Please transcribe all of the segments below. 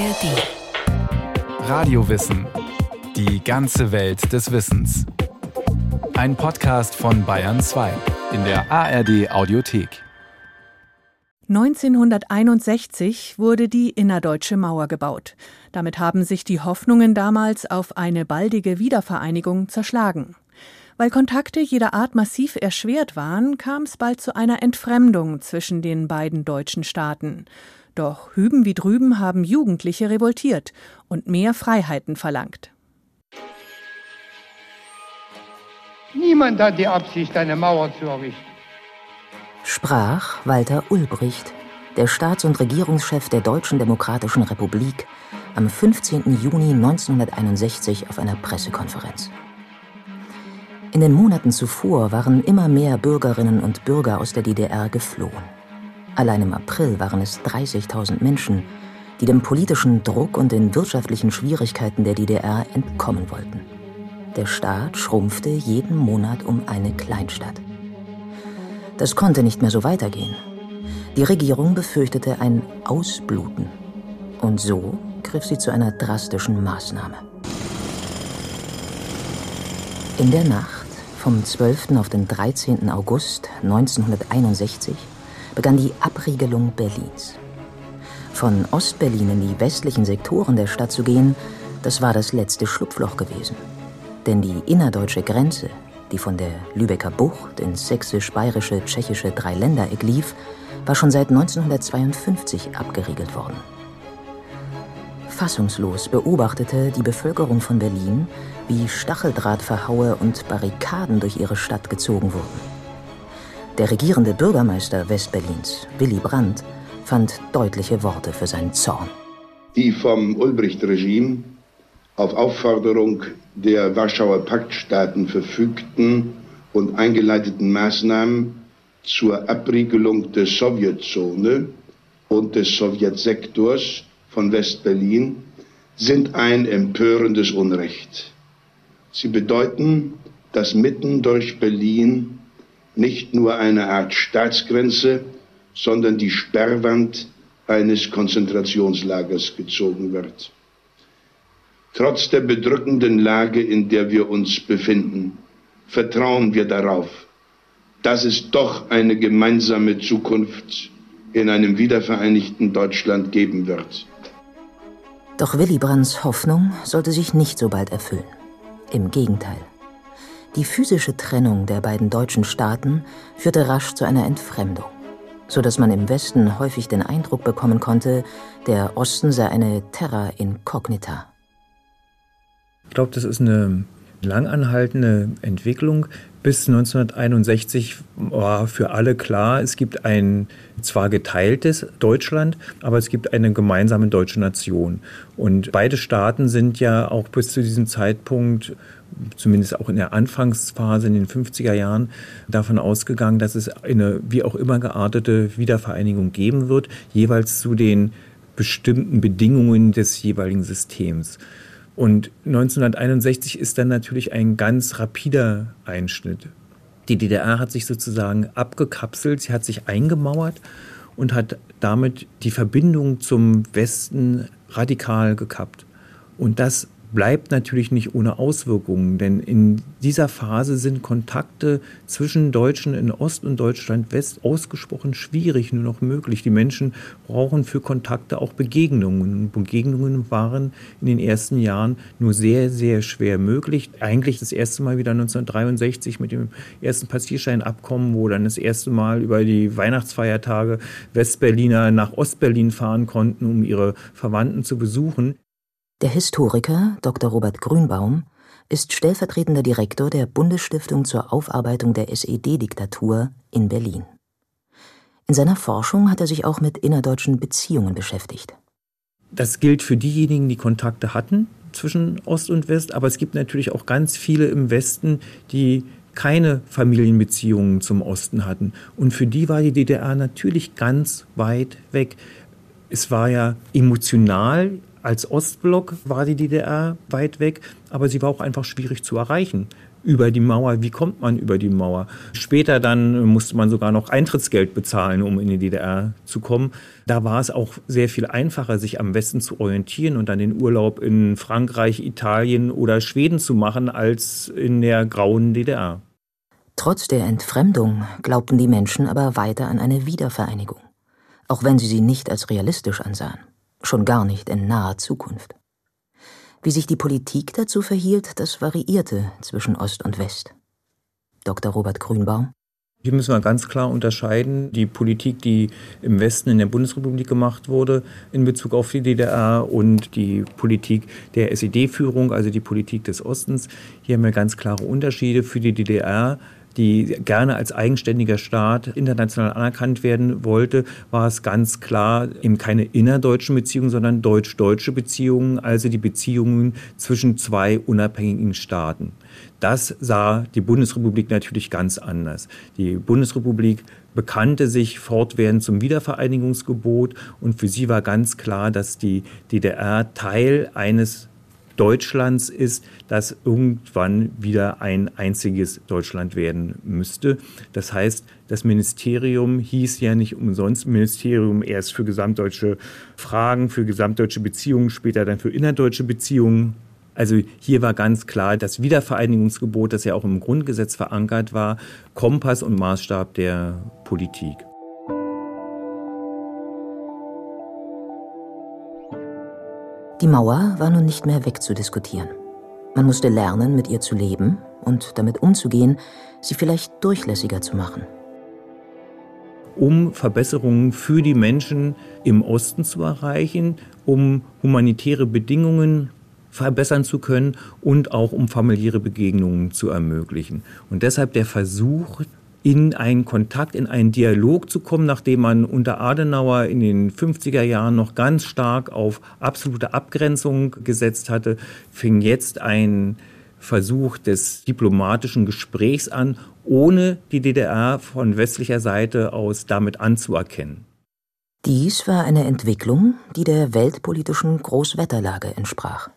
ARD. Radiowissen. Die ganze Welt des Wissens. Ein Podcast von Bayern 2 in der ARD Audiothek. 1961 wurde die innerdeutsche Mauer gebaut. Damit haben sich die Hoffnungen damals auf eine baldige Wiedervereinigung zerschlagen. Weil Kontakte jeder Art massiv erschwert waren, kam es bald zu einer Entfremdung zwischen den beiden deutschen Staaten. Doch hüben wie drüben haben Jugendliche revoltiert und mehr Freiheiten verlangt. Niemand hat die Absicht, eine Mauer zu errichten sprach Walter Ulbricht, der Staats- und Regierungschef der Deutschen Demokratischen Republik, am 15. Juni 1961 auf einer Pressekonferenz. In den Monaten zuvor waren immer mehr Bürgerinnen und Bürger aus der DDR geflohen. Allein im April waren es 30.000 Menschen, die dem politischen Druck und den wirtschaftlichen Schwierigkeiten der DDR entkommen wollten. Der Staat schrumpfte jeden Monat um eine Kleinstadt. Das konnte nicht mehr so weitergehen. Die Regierung befürchtete ein Ausbluten. Und so griff sie zu einer drastischen Maßnahme. In der Nacht vom 12. auf den 13. August 1961 begann die Abriegelung Berlins. Von Ostberlin in die westlichen Sektoren der Stadt zu gehen, das war das letzte Schlupfloch gewesen. Denn die innerdeutsche Grenze die von der Lübecker Bucht ins sächsisch-bayerische, tschechische Dreiländereck lief, war schon seit 1952 abgeriegelt worden. Fassungslos beobachtete die Bevölkerung von Berlin, wie Stacheldrahtverhaue und Barrikaden durch ihre Stadt gezogen wurden. Der regierende Bürgermeister Westberlins, Willy Brandt, fand deutliche Worte für seinen Zorn. Die vom Ulbricht-Regime auf Aufforderung der Warschauer Paktstaaten verfügten und eingeleiteten Maßnahmen zur Abriegelung der Sowjetzone und des Sowjetsektors von Westberlin sind ein empörendes Unrecht. Sie bedeuten, dass mitten durch Berlin nicht nur eine Art Staatsgrenze, sondern die Sperrwand eines Konzentrationslagers gezogen wird. Trotz der bedrückenden Lage, in der wir uns befinden, vertrauen wir darauf, dass es doch eine gemeinsame Zukunft in einem wiedervereinigten Deutschland geben wird. Doch Willy Brandts Hoffnung sollte sich nicht so bald erfüllen. Im Gegenteil. Die physische Trennung der beiden deutschen Staaten führte rasch zu einer Entfremdung, so dass man im Westen häufig den Eindruck bekommen konnte, der Osten sei eine Terra incognita. Ich glaube, das ist eine langanhaltende Entwicklung. Bis 1961 war für alle klar, es gibt ein zwar geteiltes Deutschland, aber es gibt eine gemeinsame deutsche Nation. Und beide Staaten sind ja auch bis zu diesem Zeitpunkt zumindest auch in der Anfangsphase in den 50er Jahren davon ausgegangen, dass es eine wie auch immer geartete Wiedervereinigung geben wird, jeweils zu den bestimmten Bedingungen des jeweiligen Systems. Und 1961 ist dann natürlich ein ganz rapider Einschnitt. Die DDR hat sich sozusagen abgekapselt, sie hat sich eingemauert und hat damit die Verbindung zum Westen radikal gekappt. Und das bleibt natürlich nicht ohne Auswirkungen, denn in dieser Phase sind Kontakte zwischen Deutschen in Ost- und Deutschland West ausgesprochen schwierig, nur noch möglich. Die Menschen brauchen für Kontakte auch Begegnungen. Begegnungen waren in den ersten Jahren nur sehr, sehr schwer möglich. Eigentlich das erste Mal wieder 1963 mit dem ersten Passierscheinabkommen, wo dann das erste Mal über die Weihnachtsfeiertage Westberliner nach Ostberlin fahren konnten, um ihre Verwandten zu besuchen. Der Historiker Dr. Robert Grünbaum ist stellvertretender Direktor der Bundesstiftung zur Aufarbeitung der SED-Diktatur in Berlin. In seiner Forschung hat er sich auch mit innerdeutschen Beziehungen beschäftigt. Das gilt für diejenigen, die Kontakte hatten zwischen Ost und West, aber es gibt natürlich auch ganz viele im Westen, die keine Familienbeziehungen zum Osten hatten. Und für die war die DDR natürlich ganz weit weg. Es war ja emotional als Ostblock war die DDR weit weg, aber sie war auch einfach schwierig zu erreichen. über die Mauer. Wie kommt man über die Mauer? Später dann musste man sogar noch Eintrittsgeld bezahlen, um in die DDR zu kommen. Da war es auch sehr viel einfacher, sich am Westen zu orientieren und dann den Urlaub in Frankreich, Italien oder Schweden zu machen, als in der grauen DDR. Trotz der Entfremdung glaubten die Menschen aber weiter an eine Wiedervereinigung, auch wenn sie sie nicht als realistisch ansahen, schon gar nicht in naher Zukunft. Wie sich die Politik dazu verhielt, das variierte zwischen Ost und West. Dr. Robert Grünbaum. Hier müssen wir ganz klar unterscheiden, die Politik, die im Westen in der Bundesrepublik gemacht wurde in Bezug auf die DDR und die Politik der SED-Führung, also die Politik des Ostens. Hier haben wir ganz klare Unterschiede. Für die DDR die gerne als eigenständiger Staat international anerkannt werden wollte, war es ganz klar eben keine innerdeutschen Beziehungen, sondern deutsch-deutsche Beziehungen, also die Beziehungen zwischen zwei unabhängigen Staaten. Das sah die Bundesrepublik natürlich ganz anders. Die Bundesrepublik bekannte sich fortwährend zum Wiedervereinigungsgebot und für sie war ganz klar, dass die DDR Teil eines Deutschlands ist, das irgendwann wieder ein einziges Deutschland werden müsste. Das heißt, das Ministerium hieß ja nicht umsonst Ministerium erst für gesamtdeutsche Fragen, für gesamtdeutsche Beziehungen, später dann für innerdeutsche Beziehungen. Also hier war ganz klar das Wiedervereinigungsgebot, das ja auch im Grundgesetz verankert war, Kompass und Maßstab der Politik. Die Mauer war nun nicht mehr wegzudiskutieren. Man musste lernen, mit ihr zu leben und damit umzugehen, sie vielleicht durchlässiger zu machen. Um Verbesserungen für die Menschen im Osten zu erreichen, um humanitäre Bedingungen verbessern zu können und auch um familiäre Begegnungen zu ermöglichen. Und deshalb der Versuch, in einen Kontakt, in einen Dialog zu kommen, nachdem man unter Adenauer in den 50er Jahren noch ganz stark auf absolute Abgrenzung gesetzt hatte, fing jetzt ein Versuch des diplomatischen Gesprächs an, ohne die DDR von westlicher Seite aus damit anzuerkennen. Dies war eine Entwicklung, die der weltpolitischen Großwetterlage entsprach.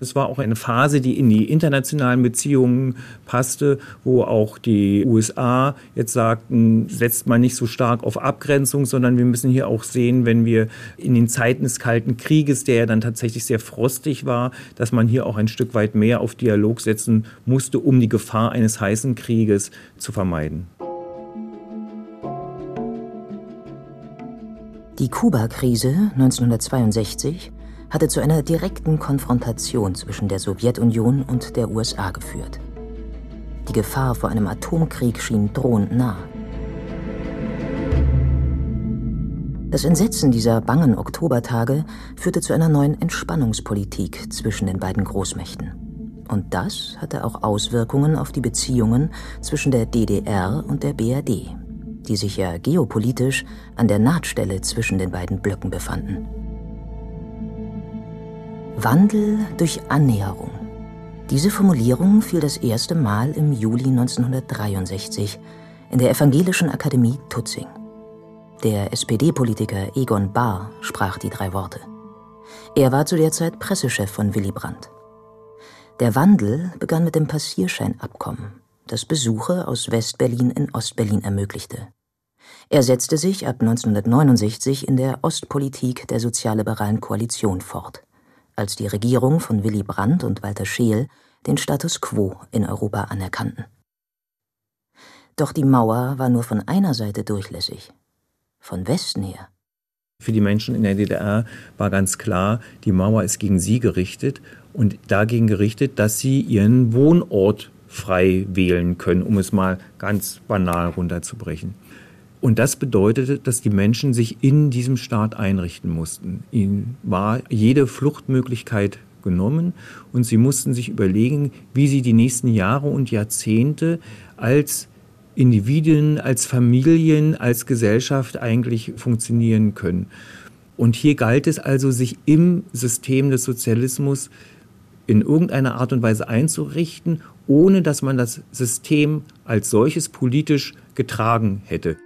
Es war auch eine Phase, die in die internationalen Beziehungen passte, wo auch die USA jetzt sagten, setzt man nicht so stark auf Abgrenzung, sondern wir müssen hier auch sehen, wenn wir in den Zeiten des Kalten Krieges, der ja dann tatsächlich sehr frostig war, dass man hier auch ein Stück weit mehr auf Dialog setzen musste, um die Gefahr eines heißen Krieges zu vermeiden. Die Kuba-Krise 1962 hatte zu einer direkten Konfrontation zwischen der Sowjetunion und der USA geführt. Die Gefahr vor einem Atomkrieg schien drohend nah. Das Entsetzen dieser bangen Oktobertage führte zu einer neuen Entspannungspolitik zwischen den beiden Großmächten. Und das hatte auch Auswirkungen auf die Beziehungen zwischen der DDR und der BRD, die sich ja geopolitisch an der Nahtstelle zwischen den beiden Blöcken befanden. Wandel durch Annäherung. Diese Formulierung fiel das erste Mal im Juli 1963 in der Evangelischen Akademie Tutzing. Der SPD-Politiker Egon Bahr sprach die drei Worte. Er war zu der Zeit Pressechef von Willy Brandt. Der Wandel begann mit dem Passierscheinabkommen, das Besuche aus Westberlin in Ostberlin ermöglichte. Er setzte sich ab 1969 in der Ostpolitik der sozialliberalen Koalition fort als die Regierung von Willy Brandt und Walter Scheel den Status quo in Europa anerkannten. Doch die Mauer war nur von einer Seite durchlässig, von Westen her. Für die Menschen in der DDR war ganz klar, die Mauer ist gegen sie gerichtet und dagegen gerichtet, dass sie ihren Wohnort frei wählen können, um es mal ganz banal runterzubrechen. Und das bedeutete, dass die Menschen sich in diesem Staat einrichten mussten. Ihnen war jede Fluchtmöglichkeit genommen und sie mussten sich überlegen, wie sie die nächsten Jahre und Jahrzehnte als Individuen, als Familien, als Gesellschaft eigentlich funktionieren können. Und hier galt es also, sich im System des Sozialismus in irgendeiner Art und Weise einzurichten, ohne dass man das System als solches politisch getragen hätte.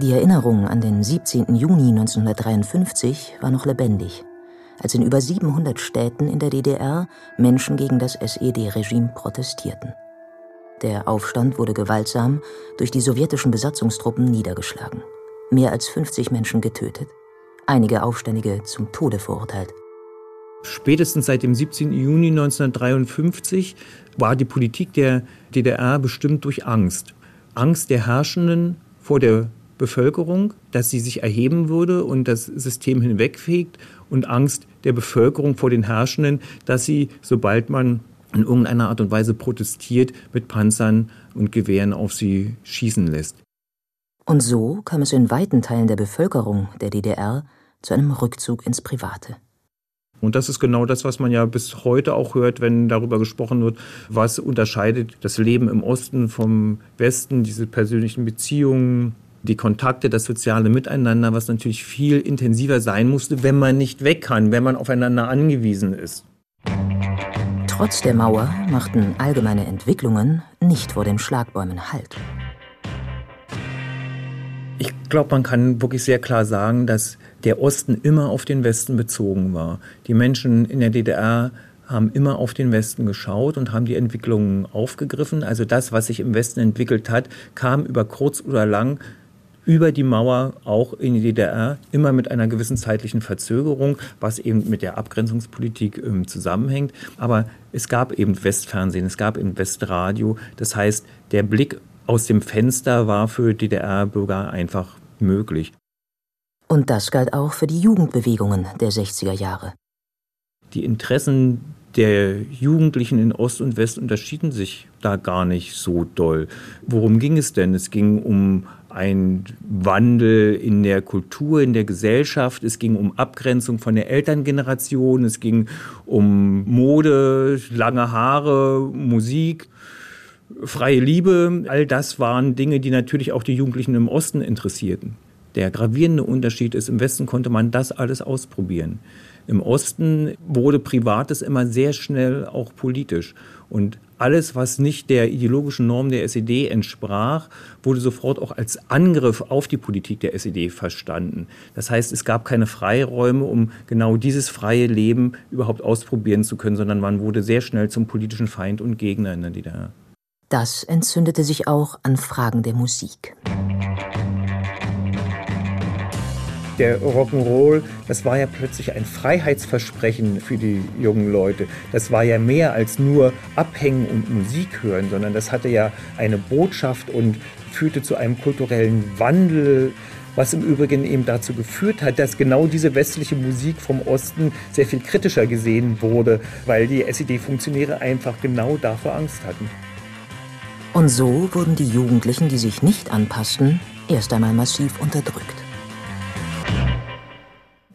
Die Erinnerung an den 17. Juni 1953 war noch lebendig, als in über 700 Städten in der DDR Menschen gegen das SED-Regime protestierten. Der Aufstand wurde gewaltsam durch die sowjetischen Besatzungstruppen niedergeschlagen. Mehr als 50 Menschen getötet, einige Aufständige zum Tode verurteilt. Spätestens seit dem 17. Juni 1953 war die Politik der DDR bestimmt durch Angst. Angst der Herrschenden vor der Bevölkerung, dass sie sich erheben würde und das System hinwegfegt und Angst der Bevölkerung vor den Herrschenden, dass sie, sobald man in irgendeiner Art und Weise protestiert, mit Panzern und Gewehren auf sie schießen lässt. Und so kam es in weiten Teilen der Bevölkerung der DDR zu einem Rückzug ins Private. Und das ist genau das, was man ja bis heute auch hört, wenn darüber gesprochen wird, was unterscheidet das Leben im Osten vom Westen, diese persönlichen Beziehungen, die Kontakte, das soziale Miteinander, was natürlich viel intensiver sein musste, wenn man nicht weg kann, wenn man aufeinander angewiesen ist. Trotz der Mauer machten allgemeine Entwicklungen nicht vor den Schlagbäumen Halt. Ich glaube, man kann wirklich sehr klar sagen, dass der Osten immer auf den Westen bezogen war. Die Menschen in der DDR haben immer auf den Westen geschaut und haben die Entwicklungen aufgegriffen. Also das, was sich im Westen entwickelt hat, kam über kurz oder lang über die Mauer auch in die DDR, immer mit einer gewissen zeitlichen Verzögerung, was eben mit der Abgrenzungspolitik ähm, zusammenhängt. Aber es gab eben Westfernsehen, es gab eben Westradio. Das heißt, der Blick aus dem Fenster war für DDR-Bürger einfach möglich. Und das galt auch für die Jugendbewegungen der 60er Jahre. Die Interessen der Jugendlichen in Ost und West unterschieden sich da gar nicht so doll. Worum ging es denn? Es ging um ein Wandel in der Kultur, in der Gesellschaft. Es ging um Abgrenzung von der Elterngeneration. Es ging um Mode, lange Haare, Musik, freie Liebe. All das waren Dinge, die natürlich auch die Jugendlichen im Osten interessierten. Der gravierende Unterschied ist, im Westen konnte man das alles ausprobieren. Im Osten wurde Privates immer sehr schnell auch politisch. Und alles, was nicht der ideologischen Norm der SED entsprach, wurde sofort auch als Angriff auf die Politik der SED verstanden. Das heißt, es gab keine Freiräume, um genau dieses freie Leben überhaupt ausprobieren zu können, sondern man wurde sehr schnell zum politischen Feind und Gegner in der DDR. Das entzündete sich auch an Fragen der Musik der Rock'n'Roll, das war ja plötzlich ein Freiheitsversprechen für die jungen Leute. Das war ja mehr als nur Abhängen und Musik hören, sondern das hatte ja eine Botschaft und führte zu einem kulturellen Wandel was im Übrigen eben dazu geführt hat, dass genau diese westliche Musik vom Osten sehr viel kritischer gesehen wurde, weil die SED-Funktionäre einfach genau dafür Angst hatten. Und so wurden die Jugendlichen, die sich nicht anpassten, erst einmal massiv unterdrückt.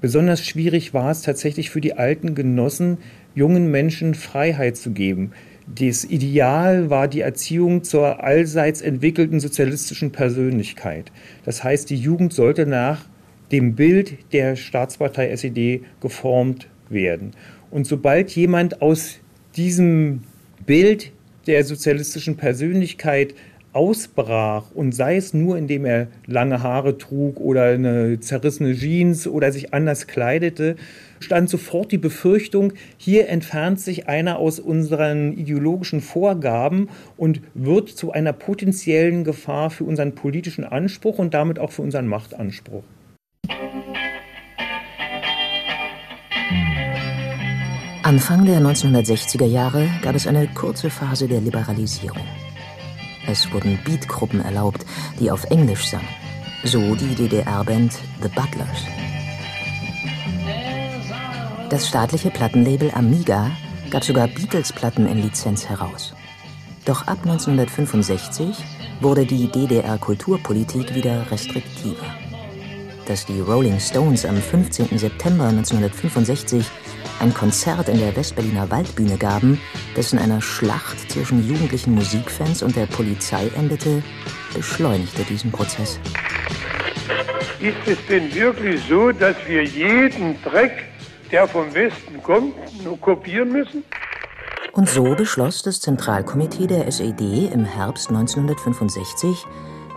Besonders schwierig war es tatsächlich für die alten Genossen, jungen Menschen Freiheit zu geben. Das Ideal war die Erziehung zur allseits entwickelten sozialistischen Persönlichkeit. Das heißt, die Jugend sollte nach dem Bild der Staatspartei SED geformt werden. Und sobald jemand aus diesem Bild der sozialistischen Persönlichkeit ausbrach und sei es nur, indem er lange Haare trug oder eine zerrissene Jeans oder sich anders kleidete, stand sofort die Befürchtung, hier entfernt sich einer aus unseren ideologischen Vorgaben und wird zu einer potenziellen Gefahr für unseren politischen Anspruch und damit auch für unseren Machtanspruch. Anfang der 1960er Jahre gab es eine kurze Phase der Liberalisierung. Es wurden Beatgruppen erlaubt, die auf Englisch sangen. So die DDR-Band The Butlers. Das staatliche Plattenlabel Amiga gab sogar Beatles-Platten in Lizenz heraus. Doch ab 1965 wurde die DDR-Kulturpolitik wieder restriktiver. Dass die Rolling Stones am 15. September 1965 ein Konzert in der Westberliner Waldbühne gaben, das in einer Schlacht zwischen jugendlichen Musikfans und der Polizei endete, beschleunigte diesen Prozess. Ist es denn wirklich so, dass wir jeden Dreck, der vom Westen kommt, nur kopieren müssen? Und so beschloss das Zentralkomitee der SED im Herbst 1965,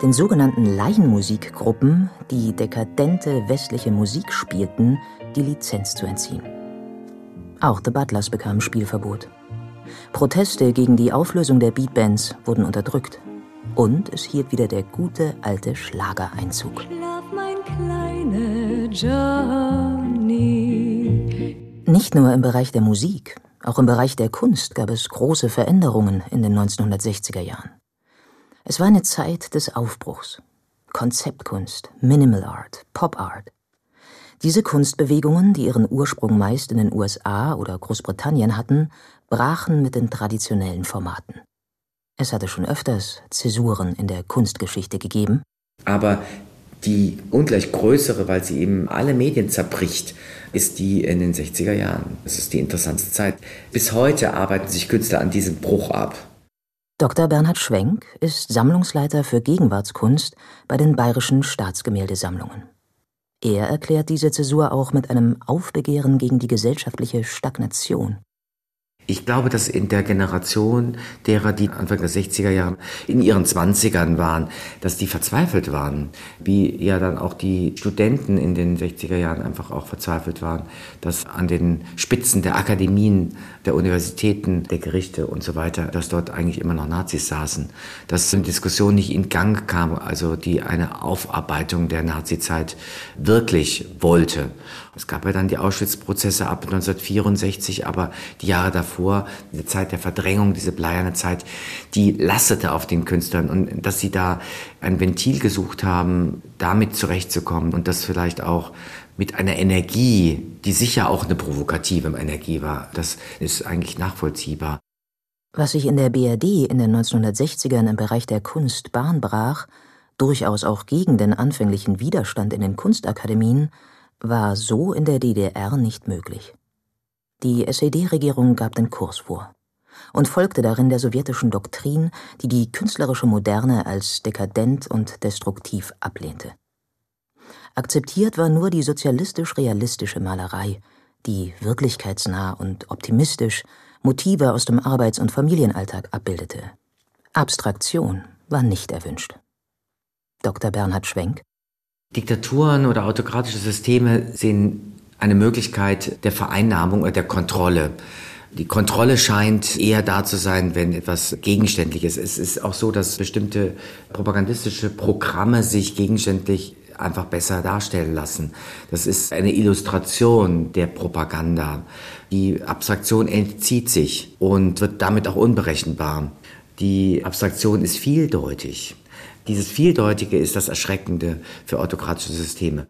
den sogenannten Laienmusikgruppen, die dekadente westliche Musik spielten, die Lizenz zu entziehen. Auch The Butlers bekamen Spielverbot. Proteste gegen die Auflösung der Beatbands wurden unterdrückt. Und es hielt wieder der gute alte Schlagereinzug. Schlaf, mein kleine Johnny. Nicht nur im Bereich der Musik, auch im Bereich der Kunst gab es große Veränderungen in den 1960er Jahren. Es war eine Zeit des Aufbruchs. Konzeptkunst, Minimal Art, Pop Art. Diese Kunstbewegungen, die ihren Ursprung meist in den USA oder Großbritannien hatten, brachen mit den traditionellen Formaten. Es hatte schon öfters Zäsuren in der Kunstgeschichte gegeben. Aber die ungleich größere, weil sie eben alle Medien zerbricht, ist die in den 60er Jahren. Das ist die interessanteste Zeit. Bis heute arbeiten sich Künstler an diesem Bruch ab. Dr. Bernhard Schwenk ist Sammlungsleiter für Gegenwartskunst bei den Bayerischen Staatsgemäldesammlungen. Er erklärt diese Zäsur auch mit einem Aufbegehren gegen die gesellschaftliche Stagnation. Ich glaube, dass in der Generation derer, die Anfang der 60er Jahre in ihren 20ern waren, dass die verzweifelt waren. Wie ja dann auch die Studenten in den 60er Jahren einfach auch verzweifelt waren, dass an den Spitzen der Akademien, der Universitäten, der Gerichte und so weiter, dass dort eigentlich immer noch Nazis saßen. Dass eine Diskussion nicht in Gang kam, also die eine Aufarbeitung der Nazizeit wirklich wollte. Es gab ja dann die Auschwitz-Prozesse ab 1964, aber die Jahre davor, diese Zeit der Verdrängung, diese bleierne Zeit, die lastete auf den Künstlern und dass sie da ein Ventil gesucht haben, damit zurechtzukommen und das vielleicht auch mit einer Energie, die sicher auch eine provokative Energie war, das ist eigentlich nachvollziehbar. Was sich in der BRD in den 1960ern im Bereich der Kunst Bahn brach, durchaus auch gegen den anfänglichen Widerstand in den Kunstakademien, war so in der DDR nicht möglich. Die SED-Regierung gab den Kurs vor und folgte darin der sowjetischen Doktrin, die die künstlerische Moderne als dekadent und destruktiv ablehnte. Akzeptiert war nur die sozialistisch-realistische Malerei, die wirklichkeitsnah und optimistisch Motive aus dem Arbeits- und Familienalltag abbildete. Abstraktion war nicht erwünscht. Dr. Bernhard Schwenk Diktaturen oder autokratische Systeme sehen eine Möglichkeit der Vereinnahmung oder der Kontrolle. Die Kontrolle scheint eher da zu sein, wenn etwas Gegenständliches ist. Es ist auch so, dass bestimmte propagandistische Programme sich gegenständlich einfach besser darstellen lassen. Das ist eine Illustration der Propaganda. Die Abstraktion entzieht sich und wird damit auch unberechenbar. Die Abstraktion ist vieldeutig. Dieses Vieldeutige ist das Erschreckende für autokratische Systeme.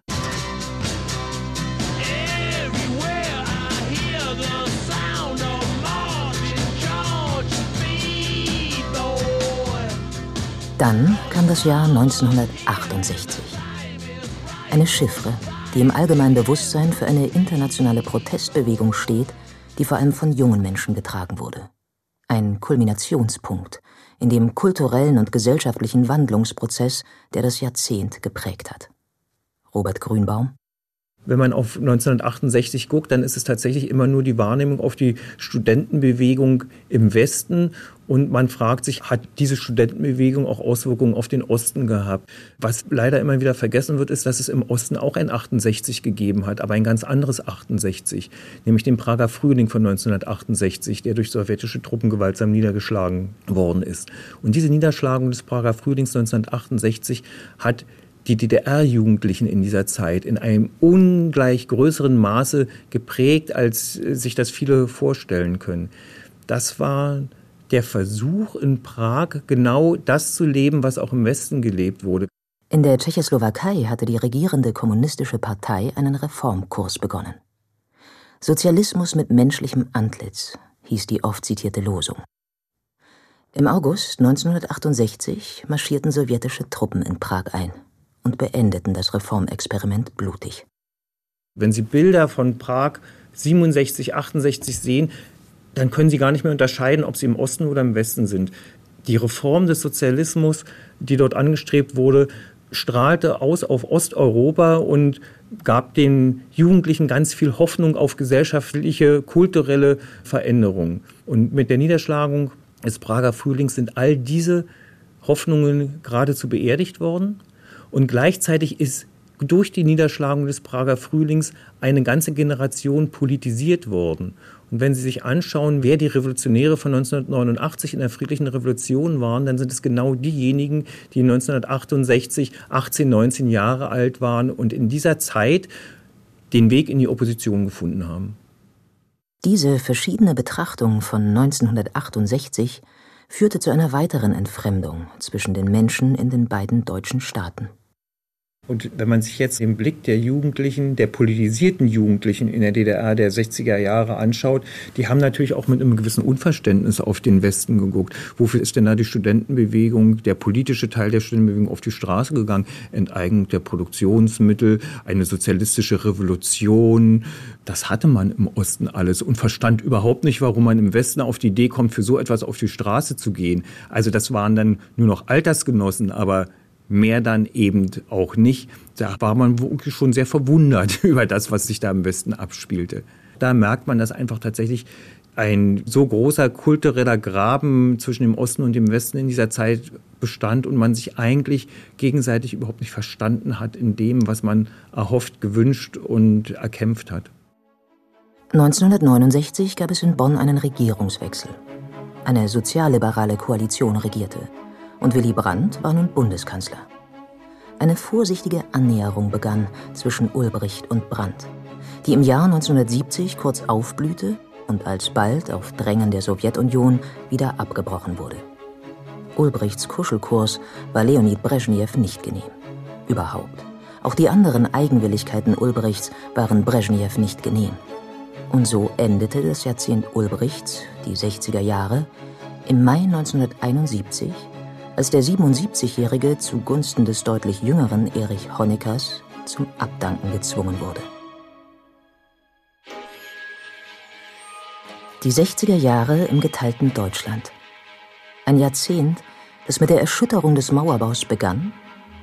Dann kam das Jahr 1968. Eine Chiffre, die im allgemeinen Bewusstsein für eine internationale Protestbewegung steht, die vor allem von jungen Menschen getragen wurde. Ein Kulminationspunkt in dem kulturellen und gesellschaftlichen Wandlungsprozess, der das Jahrzehnt geprägt hat. Robert Grünbaum wenn man auf 1968 guckt, dann ist es tatsächlich immer nur die Wahrnehmung auf die Studentenbewegung im Westen. Und man fragt sich, hat diese Studentenbewegung auch Auswirkungen auf den Osten gehabt? Was leider immer wieder vergessen wird, ist, dass es im Osten auch ein 68 gegeben hat, aber ein ganz anderes 68, nämlich den Prager Frühling von 1968, der durch sowjetische Truppen gewaltsam niedergeschlagen worden ist. Und diese Niederschlagung des Prager Frühlings 1968 hat die DDR-Jugendlichen in dieser Zeit in einem ungleich größeren Maße geprägt, als äh, sich das viele vorstellen können. Das war der Versuch in Prag, genau das zu leben, was auch im Westen gelebt wurde. In der Tschechoslowakei hatte die regierende kommunistische Partei einen Reformkurs begonnen. Sozialismus mit menschlichem Antlitz hieß die oft zitierte Losung. Im August 1968 marschierten sowjetische Truppen in Prag ein und beendeten das Reformexperiment blutig. Wenn Sie Bilder von Prag 67, 68 sehen, dann können Sie gar nicht mehr unterscheiden, ob sie im Osten oder im Westen sind. Die Reform des Sozialismus, die dort angestrebt wurde, strahlte aus auf Osteuropa und gab den Jugendlichen ganz viel Hoffnung auf gesellschaftliche, kulturelle Veränderungen. Und mit der Niederschlagung des Prager Frühlings sind all diese Hoffnungen geradezu beerdigt worden. Und gleichzeitig ist durch die Niederschlagung des Prager Frühlings eine ganze Generation politisiert worden. Und wenn Sie sich anschauen, wer die Revolutionäre von 1989 in der friedlichen Revolution waren, dann sind es genau diejenigen, die 1968 18, 19 Jahre alt waren und in dieser Zeit den Weg in die Opposition gefunden haben. Diese verschiedene Betrachtung von 1968 führte zu einer weiteren Entfremdung zwischen den Menschen in den beiden deutschen Staaten. Und wenn man sich jetzt den Blick der Jugendlichen, der politisierten Jugendlichen in der DDR der 60er Jahre anschaut, die haben natürlich auch mit einem gewissen Unverständnis auf den Westen geguckt. Wofür ist denn da die Studentenbewegung, der politische Teil der Studentenbewegung auf die Straße gegangen? Enteignung der Produktionsmittel, eine sozialistische Revolution. Das hatte man im Osten alles und verstand überhaupt nicht, warum man im Westen auf die Idee kommt, für so etwas auf die Straße zu gehen. Also das waren dann nur noch Altersgenossen, aber mehr dann eben auch nicht. Da war man schon sehr verwundert über das, was sich da im Westen abspielte. Da merkt man, dass einfach tatsächlich ein so großer kultureller Graben zwischen dem Osten und dem Westen in dieser Zeit bestand und man sich eigentlich gegenseitig überhaupt nicht verstanden hat in dem, was man erhofft, gewünscht und erkämpft hat. 1969 gab es in Bonn einen Regierungswechsel. Eine sozialliberale Koalition regierte und Willy Brandt war nun Bundeskanzler. Eine vorsichtige Annäherung begann zwischen Ulbricht und Brandt, die im Jahr 1970 kurz aufblühte und alsbald auf Drängen der Sowjetunion wieder abgebrochen wurde. Ulbrichts Kuschelkurs war Leonid Brezhnev nicht genehm. Überhaupt. Auch die anderen Eigenwilligkeiten Ulbrichts waren Brezhnev nicht genehm. Und so endete das Jahrzehnt Ulbrichts, die 60er Jahre, im Mai 1971 als der 77-Jährige zugunsten des deutlich jüngeren Erich Honeckers zum Abdanken gezwungen wurde. Die 60er Jahre im geteilten Deutschland. Ein Jahrzehnt, das mit der Erschütterung des Mauerbaus begann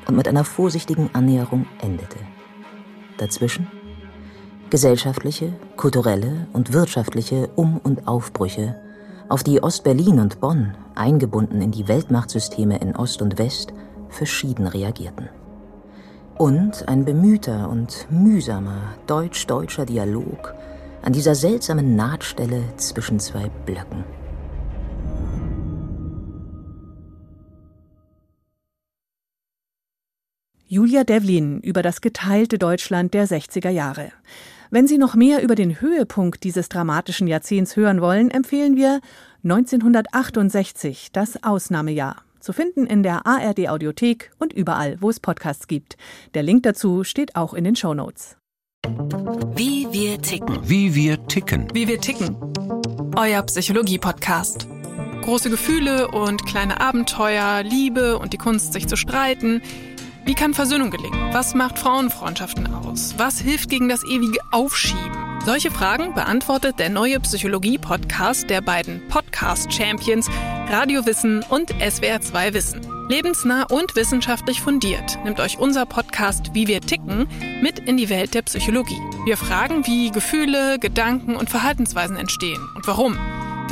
und mit einer vorsichtigen Annäherung endete. Dazwischen gesellschaftliche, kulturelle und wirtschaftliche Um- und Aufbrüche auf die Ostberlin und Bonn, eingebunden in die Weltmachtsysteme in Ost und West, verschieden reagierten. Und ein bemühter und mühsamer deutsch-deutscher Dialog an dieser seltsamen Nahtstelle zwischen zwei Blöcken. Julia Devlin über das geteilte Deutschland der 60er Jahre. Wenn Sie noch mehr über den Höhepunkt dieses dramatischen Jahrzehnts hören wollen, empfehlen wir 1968, das Ausnahmejahr. Zu finden in der ARD Audiothek und überall, wo es Podcasts gibt. Der Link dazu steht auch in den Show Notes. Wie wir ticken. Wie wir ticken. Wie wir ticken. Euer Psychologie-Podcast. Große Gefühle und kleine Abenteuer, Liebe und die Kunst, sich zu streiten – wie kann Versöhnung gelingen? Was macht Frauenfreundschaften aus? Was hilft gegen das ewige Aufschieben? Solche Fragen beantwortet der neue Psychologie-Podcast der beiden Podcast-Champions Radio Wissen und SWR2 Wissen. Lebensnah und wissenschaftlich fundiert nimmt euch unser Podcast Wie wir ticken mit in die Welt der Psychologie. Wir fragen, wie Gefühle, Gedanken und Verhaltensweisen entstehen und warum.